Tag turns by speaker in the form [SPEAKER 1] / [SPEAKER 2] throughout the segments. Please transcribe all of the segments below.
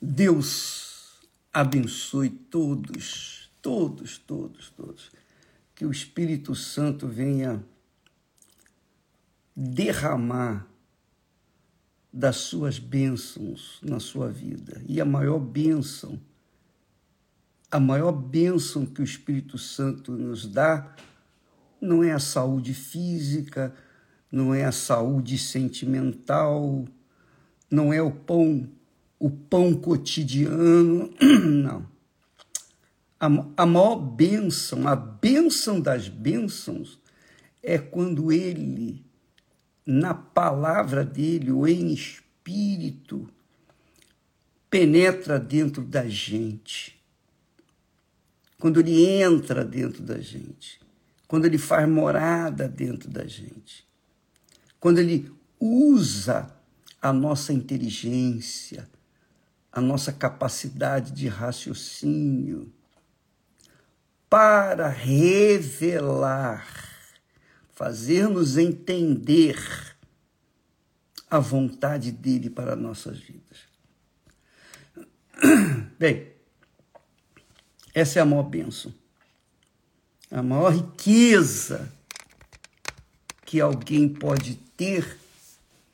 [SPEAKER 1] Deus abençoe todos, todos, todos, todos. Que o Espírito Santo venha derramar das suas bênçãos na sua vida. E a maior bênção, a maior bênção que o Espírito Santo nos dá não é a saúde física, não é a saúde sentimental, não é o pão, o pão cotidiano, não. A, a maior bênção, a bênção das bênçãos, é quando ele, na palavra dele, ou em espírito, penetra dentro da gente. Quando ele entra dentro da gente. Quando ele faz morada dentro da gente. Quando ele usa a nossa inteligência, a nossa capacidade de raciocínio para revelar, fazer-nos entender a vontade dele para nossas vidas. Bem, essa é a maior bênção, a maior riqueza que alguém pode ter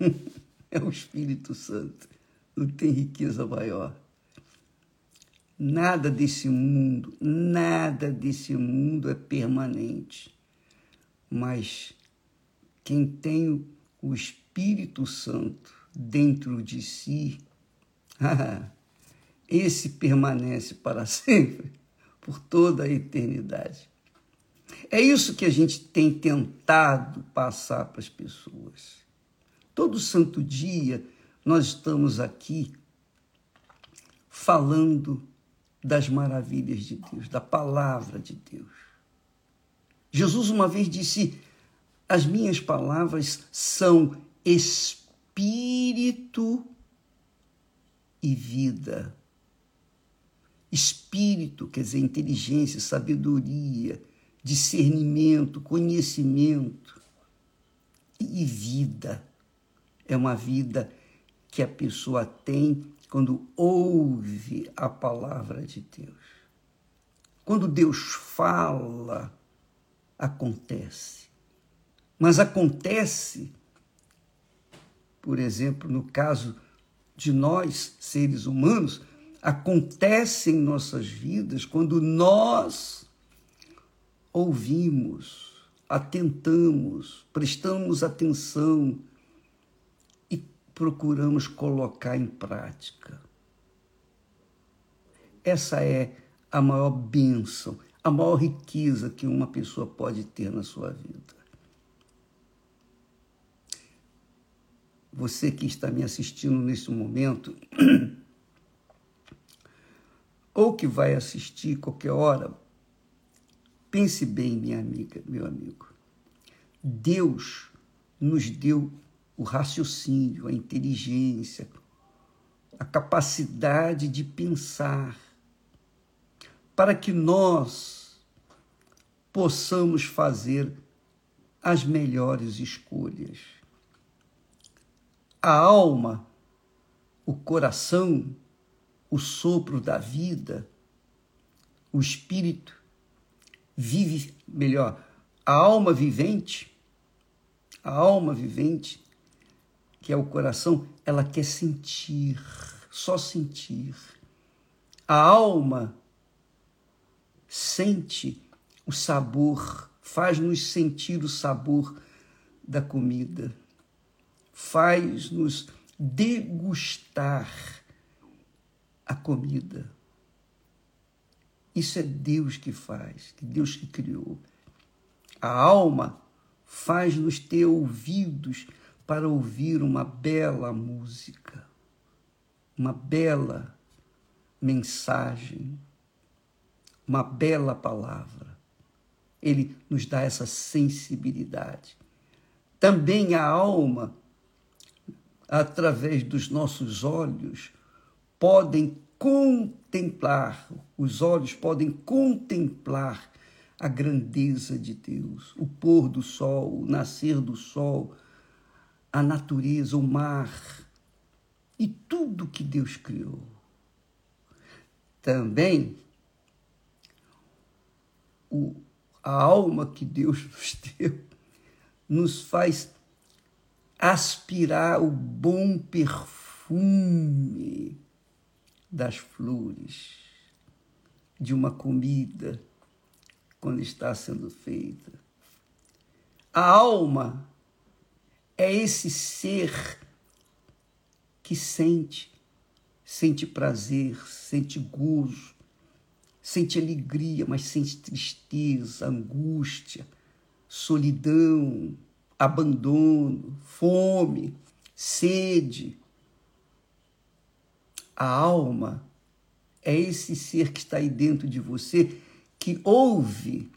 [SPEAKER 1] é o Espírito Santo. Não tem riqueza maior. Nada desse mundo, nada desse mundo é permanente. Mas quem tem o Espírito Santo dentro de si, esse permanece para sempre, por toda a eternidade. É isso que a gente tem tentado passar para as pessoas. Todo santo dia nós estamos aqui falando das maravilhas de Deus, da palavra de Deus. Jesus uma vez disse: As minhas palavras são espírito e vida. Espírito quer dizer inteligência, sabedoria, discernimento, conhecimento e vida é uma vida que a pessoa tem quando ouve a palavra de Deus. Quando Deus fala, acontece. Mas acontece, por exemplo, no caso de nós, seres humanos, acontece em nossas vidas quando nós ouvimos, atentamos, prestamos atenção procuramos colocar em prática. Essa é a maior bênção, a maior riqueza que uma pessoa pode ter na sua vida. Você que está me assistindo nesse momento, ou que vai assistir qualquer hora, pense bem, minha amiga, meu amigo. Deus nos deu o raciocínio, a inteligência, a capacidade de pensar, para que nós possamos fazer as melhores escolhas. A alma, o coração, o sopro da vida, o espírito vive melhor, a alma vivente, a alma vivente que é o coração, ela quer sentir, só sentir. A alma sente o sabor, faz-nos sentir o sabor da comida, faz-nos degustar a comida. Isso é Deus que faz, Deus que criou. A alma faz-nos ter ouvidos para ouvir uma bela música, uma bela mensagem, uma bela palavra. Ele nos dá essa sensibilidade. Também a alma, através dos nossos olhos, podem contemplar, os olhos podem contemplar a grandeza de Deus, o pôr do sol, o nascer do sol, a natureza, o mar, e tudo que Deus criou. Também o, a alma que Deus nos deu nos faz aspirar o bom perfume das flores, de uma comida quando está sendo feita. A alma é esse ser que sente, sente prazer, sente gozo, sente alegria, mas sente tristeza, angústia, solidão, abandono, fome, sede. A alma é esse ser que está aí dentro de você que ouve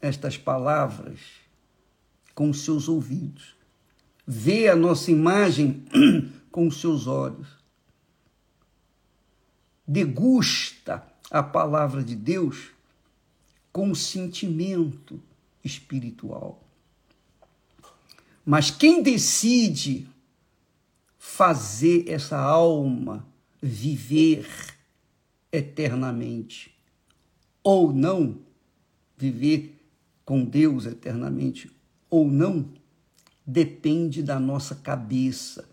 [SPEAKER 1] estas palavras com os seus ouvidos, vê a nossa imagem com os seus olhos, degusta a palavra de Deus com o sentimento espiritual. Mas quem decide fazer essa alma viver eternamente ou não, viver com Deus eternamente ou não, depende da nossa cabeça,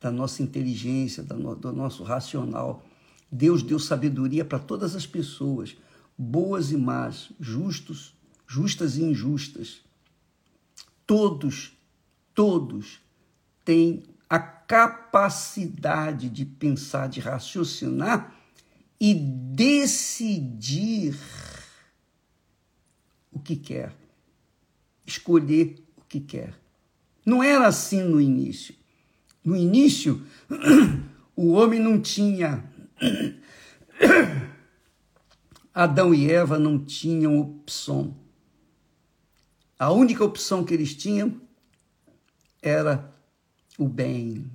[SPEAKER 1] da nossa inteligência, do nosso racional. Deus deu sabedoria para todas as pessoas, boas e más, justos, justas e injustas. Todos, todos têm a capacidade de pensar, de raciocinar e decidir o que quer, escolher o que quer. Não era assim no início. No início, o homem não tinha. Adão e Eva não tinham opção. A única opção que eles tinham era o bem,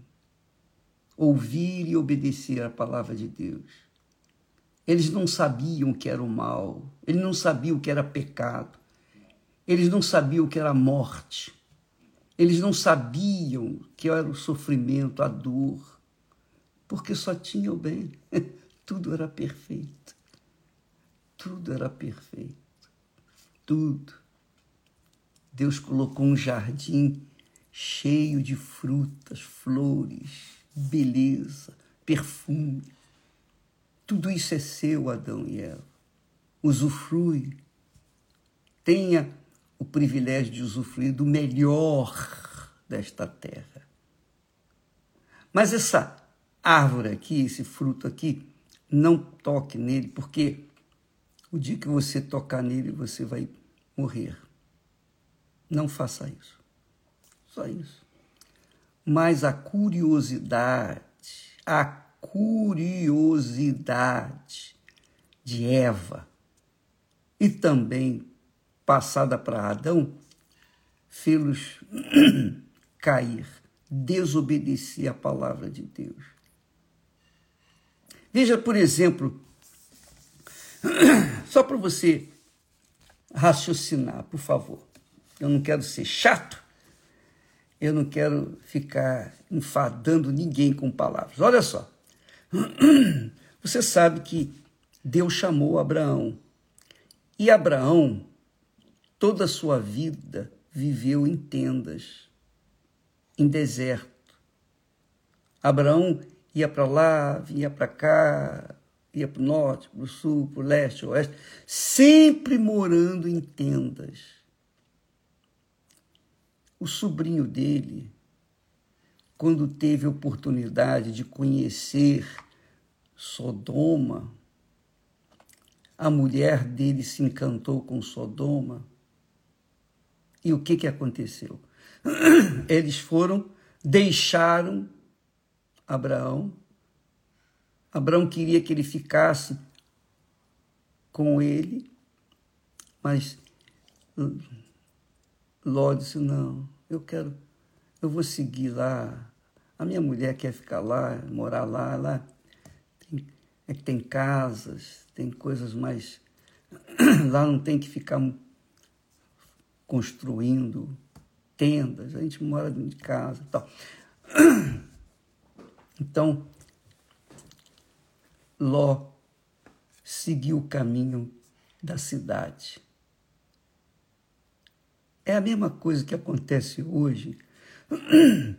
[SPEAKER 1] ouvir e obedecer a palavra de Deus. Eles não sabiam o que era o mal, eles não sabiam o que era pecado, eles não sabiam o que era morte, eles não sabiam que era o sofrimento, a dor, porque só tinham o bem. Tudo era perfeito. Tudo era perfeito. Tudo. Deus colocou um jardim cheio de frutas, flores, beleza, perfume. Tudo isso é seu, Adão e Eva. Usufrui. Tenha o privilégio de usufruir do melhor desta terra. Mas essa árvore aqui, esse fruto aqui, não toque nele, porque o dia que você tocar nele, você vai morrer. Não faça isso. Só isso. Mas a curiosidade, a curiosidade de Eva e também passada para Adão, fê-los cair, desobedecer a palavra de Deus. Veja, por exemplo, só para você raciocinar, por favor. Eu não quero ser chato, eu não quero ficar enfadando ninguém com palavras. Olha só. Você sabe que Deus chamou Abraão. E Abraão, toda a sua vida, viveu em tendas, em deserto. Abraão ia para lá, vinha para cá, ia para o norte, para o sul, para o leste, oeste, sempre morando em tendas. O sobrinho dele, quando teve a oportunidade de conhecer Sodoma, a mulher dele se encantou com Sodoma. E o que, que aconteceu? Eles foram, deixaram Abraão. Abraão queria que ele ficasse com ele, mas Ló disse: Não, eu quero, eu vou seguir lá a minha mulher quer ficar lá, morar lá, lá tem, é que tem casas, tem coisas mais. Lá não tem que ficar construindo tendas, a gente mora dentro de casa e tal. Então, Ló seguiu o caminho da cidade. É a mesma coisa que acontece hoje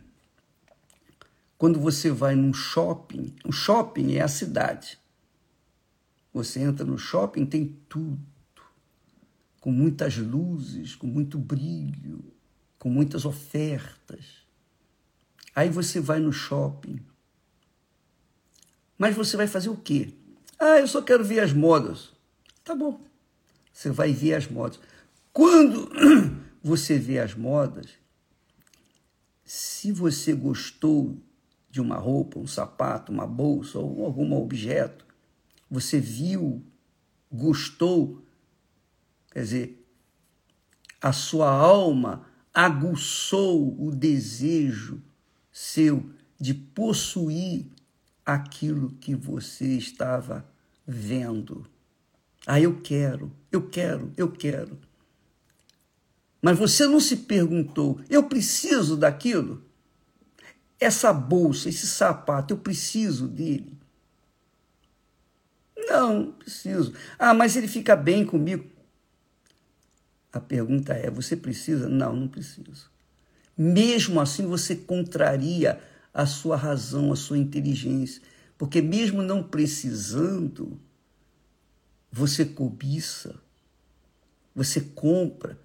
[SPEAKER 1] quando você vai num shopping. O shopping é a cidade. Você entra no shopping, tem tudo, com muitas luzes, com muito brilho, com muitas ofertas. Aí você vai no shopping. Mas você vai fazer o quê? Ah, eu só quero ver as modas. Tá bom. Você vai ver as modas. Quando você vê as modas, se você gostou de uma roupa, um sapato, uma bolsa ou algum objeto, você viu, gostou, quer dizer, a sua alma aguçou o desejo seu de possuir aquilo que você estava vendo. Ah, eu quero, eu quero, eu quero. Mas você não se perguntou, eu preciso daquilo? Essa bolsa, esse sapato, eu preciso dele? Não, preciso. Ah, mas ele fica bem comigo. A pergunta é: você precisa? Não, não preciso. Mesmo assim, você contraria a sua razão, a sua inteligência, porque mesmo não precisando, você cobiça, você compra,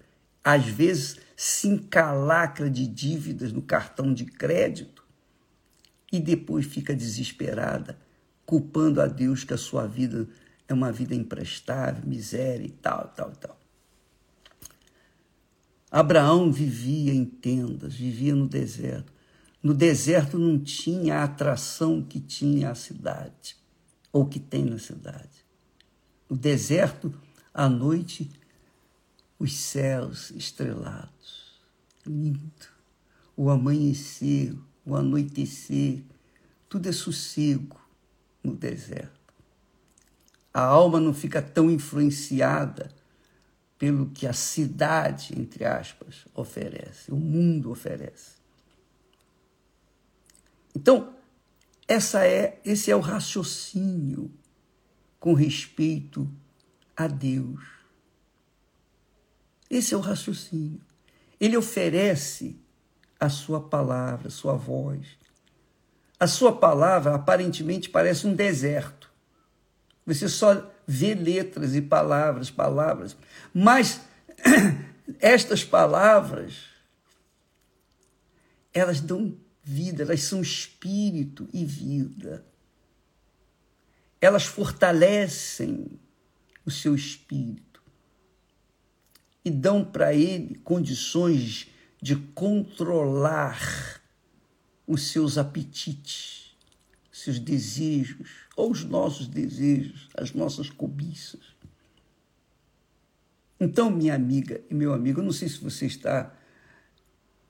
[SPEAKER 1] às vezes se encalacra de dívidas no cartão de crédito e depois fica desesperada culpando a Deus que a sua vida é uma vida imprestável, miséria e tal, tal, tal. Abraão vivia em tendas, vivia no deserto. No deserto não tinha a atração que tinha a cidade, ou que tem na cidade. No deserto, à noite, os céus estrelados. Lindo. O amanhecer, o anoitecer, tudo é sossego no deserto. A alma não fica tão influenciada pelo que a cidade, entre aspas, oferece, o mundo oferece. Então, essa é, esse é o raciocínio com respeito a Deus. Esse é o raciocínio. Ele oferece a sua palavra, a sua voz, a sua palavra aparentemente parece um deserto. Você só vê letras e palavras, palavras. Mas estas palavras, elas dão vida, elas são espírito e vida. Elas fortalecem o seu espírito e dão para ele condições de controlar os seus apetites, seus desejos, ou os nossos desejos, as nossas cobiças. Então, minha amiga e meu amigo, eu não sei se você está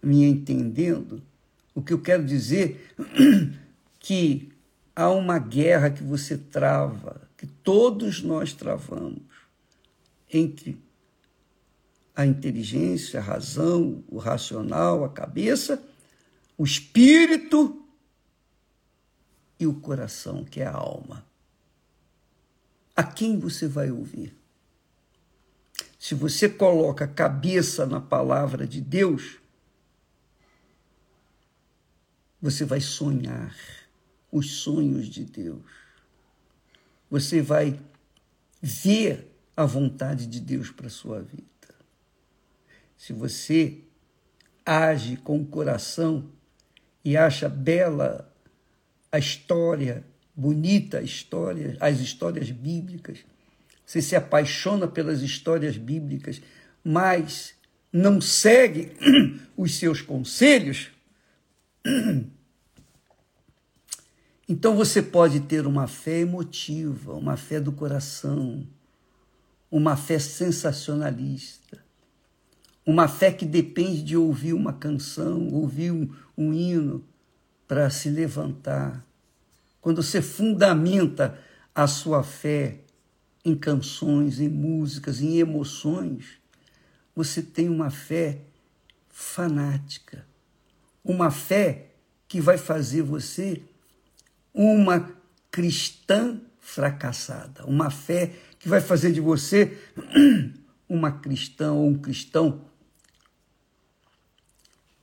[SPEAKER 1] me entendendo, o que eu quero dizer que há uma guerra que você trava, que todos nós travamos entre a inteligência, a razão, o racional, a cabeça o espírito e o coração, que é a alma. A quem você vai ouvir? Se você coloca a cabeça na palavra de Deus, você vai sonhar os sonhos de Deus. Você vai ver a vontade de Deus para a sua vida. Se você age com o coração, e acha bela a história, bonita a história, as histórias bíblicas. Você se apaixona pelas histórias bíblicas, mas não segue os seus conselhos. Então você pode ter uma fé emotiva, uma fé do coração, uma fé sensacionalista, uma fé que depende de ouvir uma canção, ouvir um, um hino para se levantar. Quando você fundamenta a sua fé em canções, em músicas, em emoções, você tem uma fé fanática, uma fé que vai fazer você uma cristã fracassada, uma fé que vai fazer de você uma cristã ou um cristão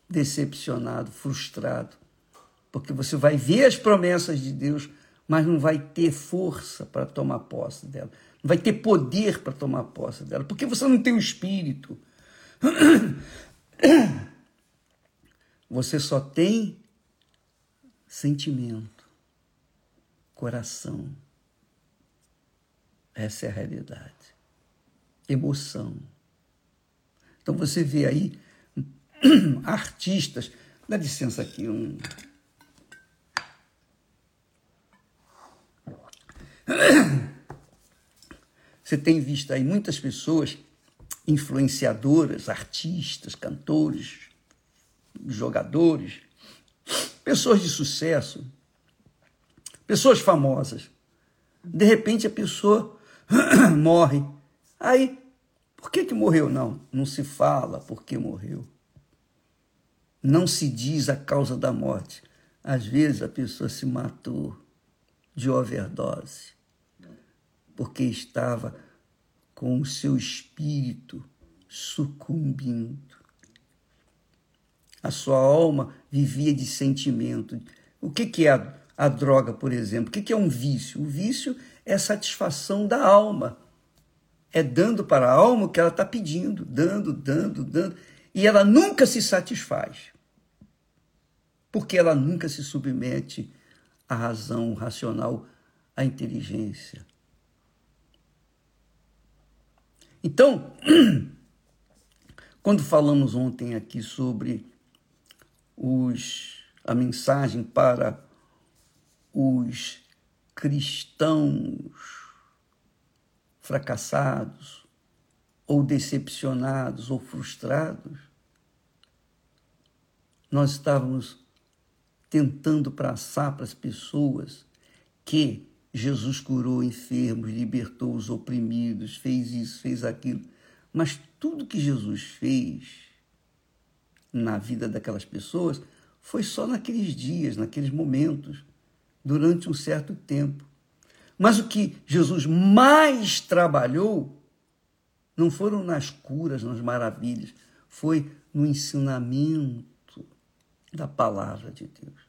[SPEAKER 1] decepcionado, frustrado, porque você vai ver as promessas de Deus, mas não vai ter força para tomar posse dela, não vai ter poder para tomar posse dela, porque você não tem o espírito. Você só tem sentimento, coração. Essa é a realidade. Emoção. Então você vê aí artistas. Dá licença aqui, um. Você tem visto aí muitas pessoas influenciadoras, artistas, cantores, jogadores, pessoas de sucesso, pessoas famosas. De repente a pessoa morre. Aí, por que, que morreu? Não, não se fala por que morreu. Não se diz a causa da morte. Às vezes a pessoa se matou de overdose, porque estava com o seu espírito sucumbindo. A sua alma vivia de sentimento. O que, é a, droga, por exemplo? O que, que é um vício? O vício é satisfação da alma. É dando para a alma o que ela está pedindo, dando, dando, dando. E ela nunca se satisfaz. Porque ela nunca se submete à razão racional, à inteligência. Então, quando falamos ontem aqui sobre os, a mensagem para os cristãos fracassados, ou decepcionados, ou frustrados, nós estávamos tentando passar para as pessoas que Jesus curou enfermos, libertou os oprimidos, fez isso, fez aquilo. Mas tudo que Jesus fez na vida daquelas pessoas foi só naqueles dias, naqueles momentos, durante um certo tempo. Mas o que Jesus mais trabalhou não foram nas curas, nas maravilhas, foi no ensinamento da palavra de Deus.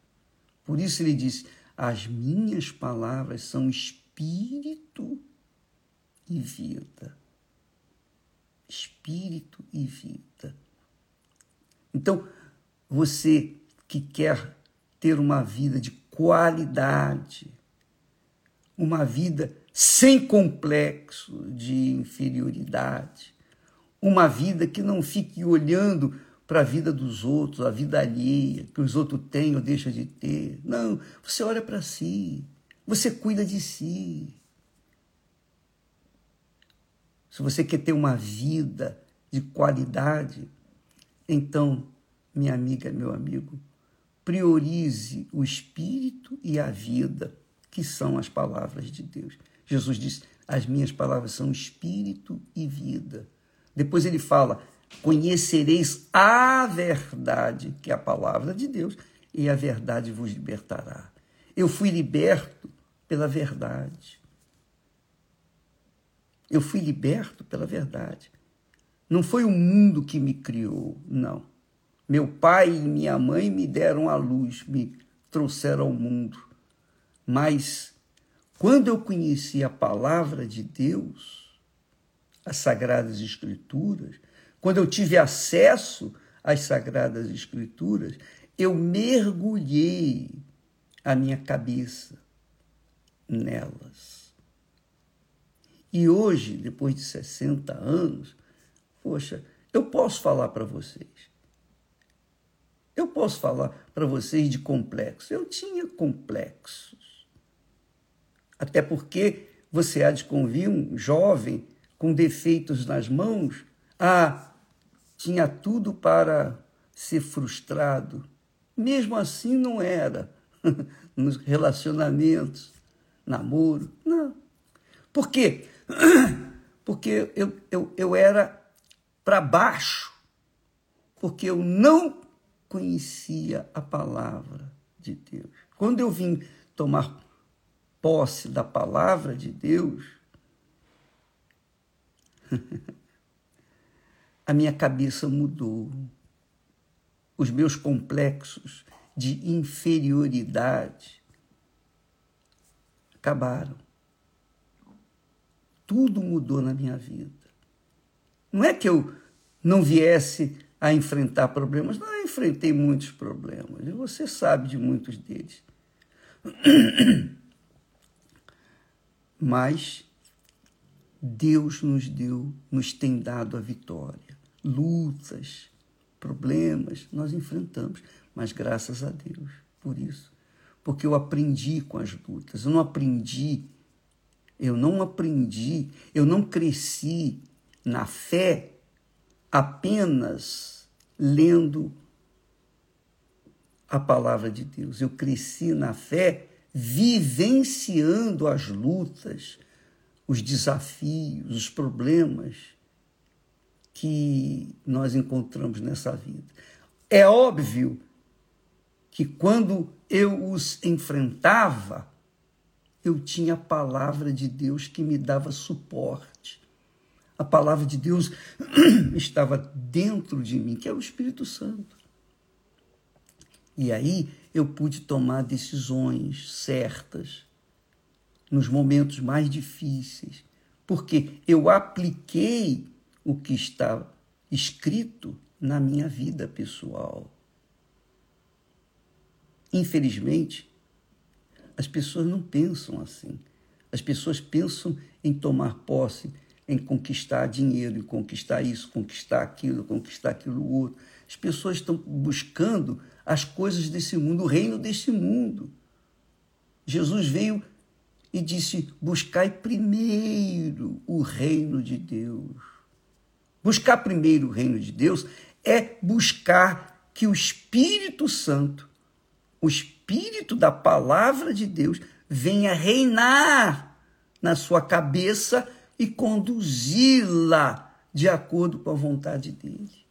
[SPEAKER 1] Por isso ele disse: as minhas palavras são espírito e vida. Espírito e vida. Então, você que quer ter uma vida de qualidade, uma vida sem complexo de inferioridade, uma vida que não fique olhando para a vida dos outros, a vida alheia, que os outros têm ou deixam de ter. Não, você olha para si, você cuida de si. Se você quer ter uma vida de qualidade, então, minha amiga, meu amigo, priorize o espírito e a vida, que são as palavras de Deus. Jesus disse: As minhas palavras são espírito e vida. Depois ele fala: Conhecereis a verdade, que é a palavra de Deus, e a verdade vos libertará. Eu fui liberto pela verdade. Eu fui liberto pela verdade. Não foi o mundo que me criou, não. Meu pai e minha mãe me deram a luz, me trouxeram ao mundo. Mas quando eu conheci a palavra de Deus, as sagradas escrituras, quando eu tive acesso às Sagradas Escrituras, eu mergulhei a minha cabeça nelas. E hoje, depois de 60 anos, poxa, eu posso falar para vocês. Eu posso falar para vocês de complexos. Eu tinha complexos. Até porque você há de convir um jovem com defeitos nas mãos. Ah, tinha tudo para ser frustrado. Mesmo assim, não era. Nos relacionamentos, namoro, não. Por quê? Porque eu, eu, eu era para baixo, porque eu não conhecia a palavra de Deus. Quando eu vim tomar posse da palavra de Deus, a minha cabeça mudou. Os meus complexos de inferioridade acabaram. Tudo mudou na minha vida. Não é que eu não viesse a enfrentar problemas, não, eu enfrentei muitos problemas, e você sabe de muitos deles. Mas Deus nos deu, nos tem dado a vitória. Lutas, problemas, nós enfrentamos, mas graças a Deus por isso. Porque eu aprendi com as lutas, eu não aprendi, eu não aprendi, eu não cresci na fé apenas lendo a palavra de Deus. Eu cresci na fé vivenciando as lutas, os desafios, os problemas que nós encontramos nessa vida. É óbvio que quando eu os enfrentava, eu tinha a palavra de Deus que me dava suporte. A palavra de Deus estava dentro de mim, que é o Espírito Santo. E aí eu pude tomar decisões certas nos momentos mais difíceis, porque eu apliquei o que está escrito na minha vida pessoal. Infelizmente, as pessoas não pensam assim. As pessoas pensam em tomar posse, em conquistar dinheiro, em conquistar isso, conquistar aquilo, conquistar aquilo outro. As pessoas estão buscando as coisas desse mundo, o reino desse mundo. Jesus veio e disse: Buscai primeiro o reino de Deus. Buscar primeiro o reino de Deus é buscar que o Espírito Santo, o Espírito da palavra de Deus, venha reinar na sua cabeça e conduzi-la de acordo com a vontade dele.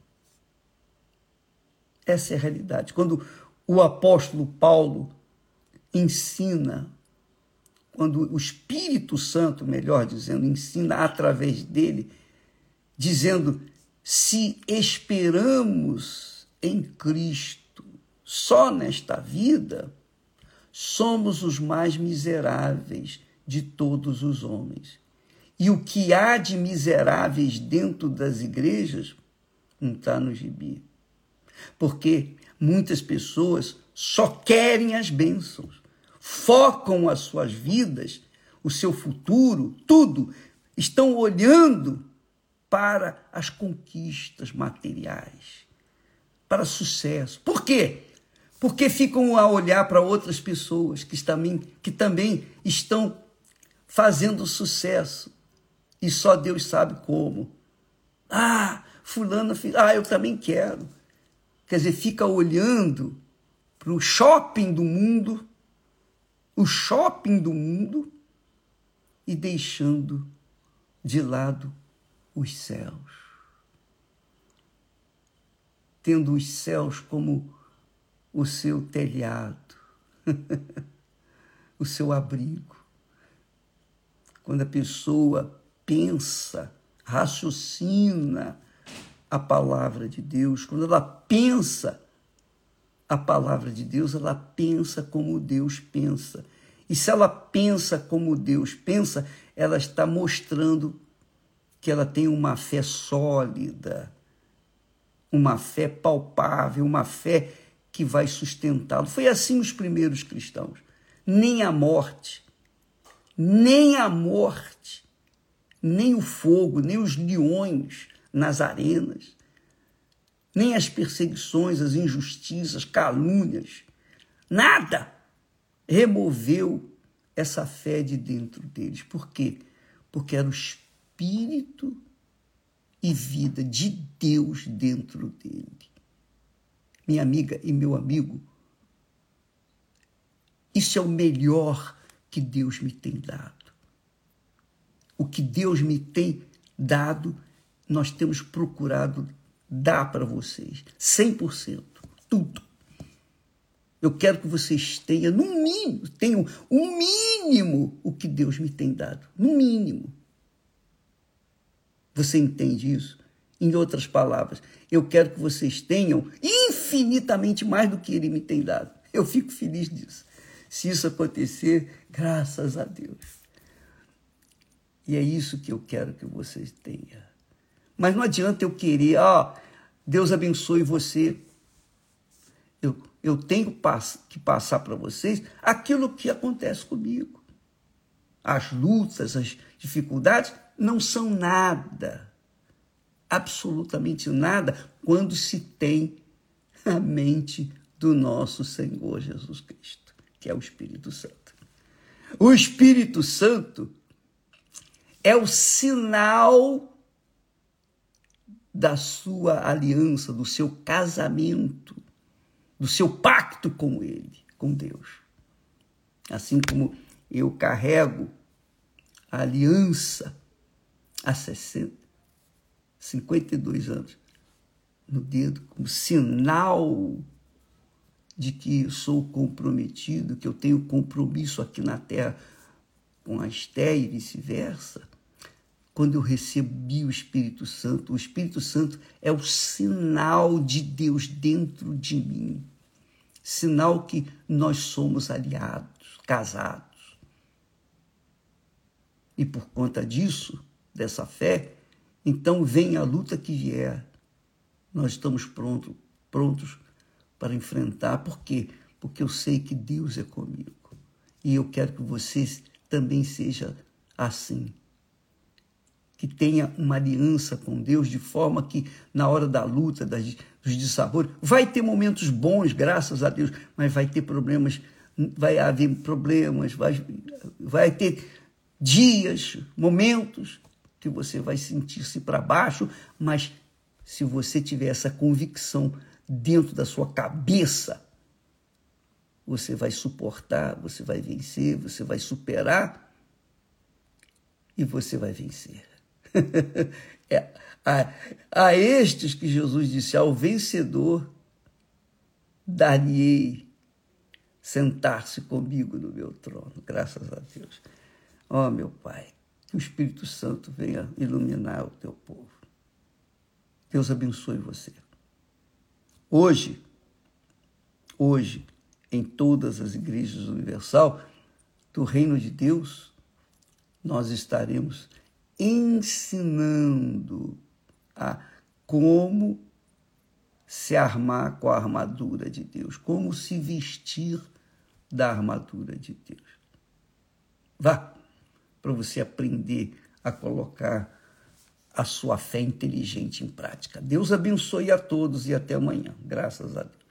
[SPEAKER 1] Essa é a realidade. Quando o apóstolo Paulo ensina quando o Espírito Santo, melhor dizendo, ensina através dele, dizendo: se esperamos em Cristo só nesta vida, somos os mais miseráveis de todos os homens. E o que há de miseráveis dentro das igrejas não está no gibi. Porque muitas pessoas só querem as bênçãos focam as suas vidas, o seu futuro, tudo, estão olhando para as conquistas materiais, para sucesso. Por quê? Porque ficam a olhar para outras pessoas que também, que também estão fazendo sucesso e só Deus sabe como. Ah, fulano, ah, eu também quero. Quer dizer, fica olhando para o shopping do mundo o shopping do mundo e deixando de lado os céus. Tendo os céus como o seu telhado, o seu abrigo. Quando a pessoa pensa, raciocina a palavra de Deus, quando ela pensa a palavra de Deus, ela pensa como Deus pensa. E se ela pensa como Deus pensa, ela está mostrando que ela tem uma fé sólida, uma fé palpável, uma fé que vai sustentá-lo. Foi assim os primeiros cristãos. Nem a morte, nem a morte, nem o fogo, nem os leões nas arenas, nem as perseguições, as injustiças, calúnias, nada removeu essa fé de dentro deles. Por quê? Porque era o espírito e vida de Deus dentro dele. Minha amiga e meu amigo, isso é o melhor que Deus me tem dado. O que Deus me tem dado, nós temos procurado dá para vocês 100%, tudo. Eu quero que vocês tenham, no mínimo, tenham o mínimo o que Deus me tem dado. No mínimo. Você entende isso? Em outras palavras, eu quero que vocês tenham infinitamente mais do que Ele me tem dado. Eu fico feliz disso. Se isso acontecer, graças a Deus. E é isso que eu quero que vocês tenham. Mas não adianta eu querer, ó, oh, Deus abençoe você. Eu, eu tenho que passar para vocês aquilo que acontece comigo. As lutas, as dificuldades não são nada, absolutamente nada, quando se tem a mente do nosso Senhor Jesus Cristo, que é o Espírito Santo. O Espírito Santo é o sinal da sua aliança, do seu casamento, do seu pacto com Ele, com Deus. Assim como eu carrego a aliança há 60, 52 anos no dedo, como sinal de que sou comprometido, que eu tenho compromisso aqui na terra com a Esté e vice-versa, quando eu recebi o Espírito Santo, o Espírito Santo é o sinal de Deus dentro de mim, sinal que nós somos aliados, casados. E por conta disso, dessa fé, então vem a luta que vier. Nós estamos prontos, prontos para enfrentar. Por quê? Porque eu sei que Deus é comigo. E eu quero que você também seja assim. Que tenha uma aliança com Deus de forma que na hora da luta, das, dos dissabores, vai ter momentos bons, graças a Deus, mas vai ter problemas, vai haver problemas, vai, vai ter dias, momentos que você vai sentir-se para baixo, mas se você tiver essa convicção dentro da sua cabeça, você vai suportar, você vai vencer, você vai superar e você vai vencer. é, a, a estes que Jesus disse: ao vencedor, dar-lhe sentar-se comigo no meu trono, graças a Deus. Ó oh, meu Pai, que o Espírito Santo venha iluminar o teu povo. Deus abençoe você. Hoje, hoje, em todas as igrejas universal do Reino de Deus, nós estaremos ensinando a como se armar com a armadura de Deus, como se vestir da armadura de Deus. Vá para você aprender a colocar a sua fé inteligente em prática. Deus abençoe a todos e até amanhã. Graças a Deus.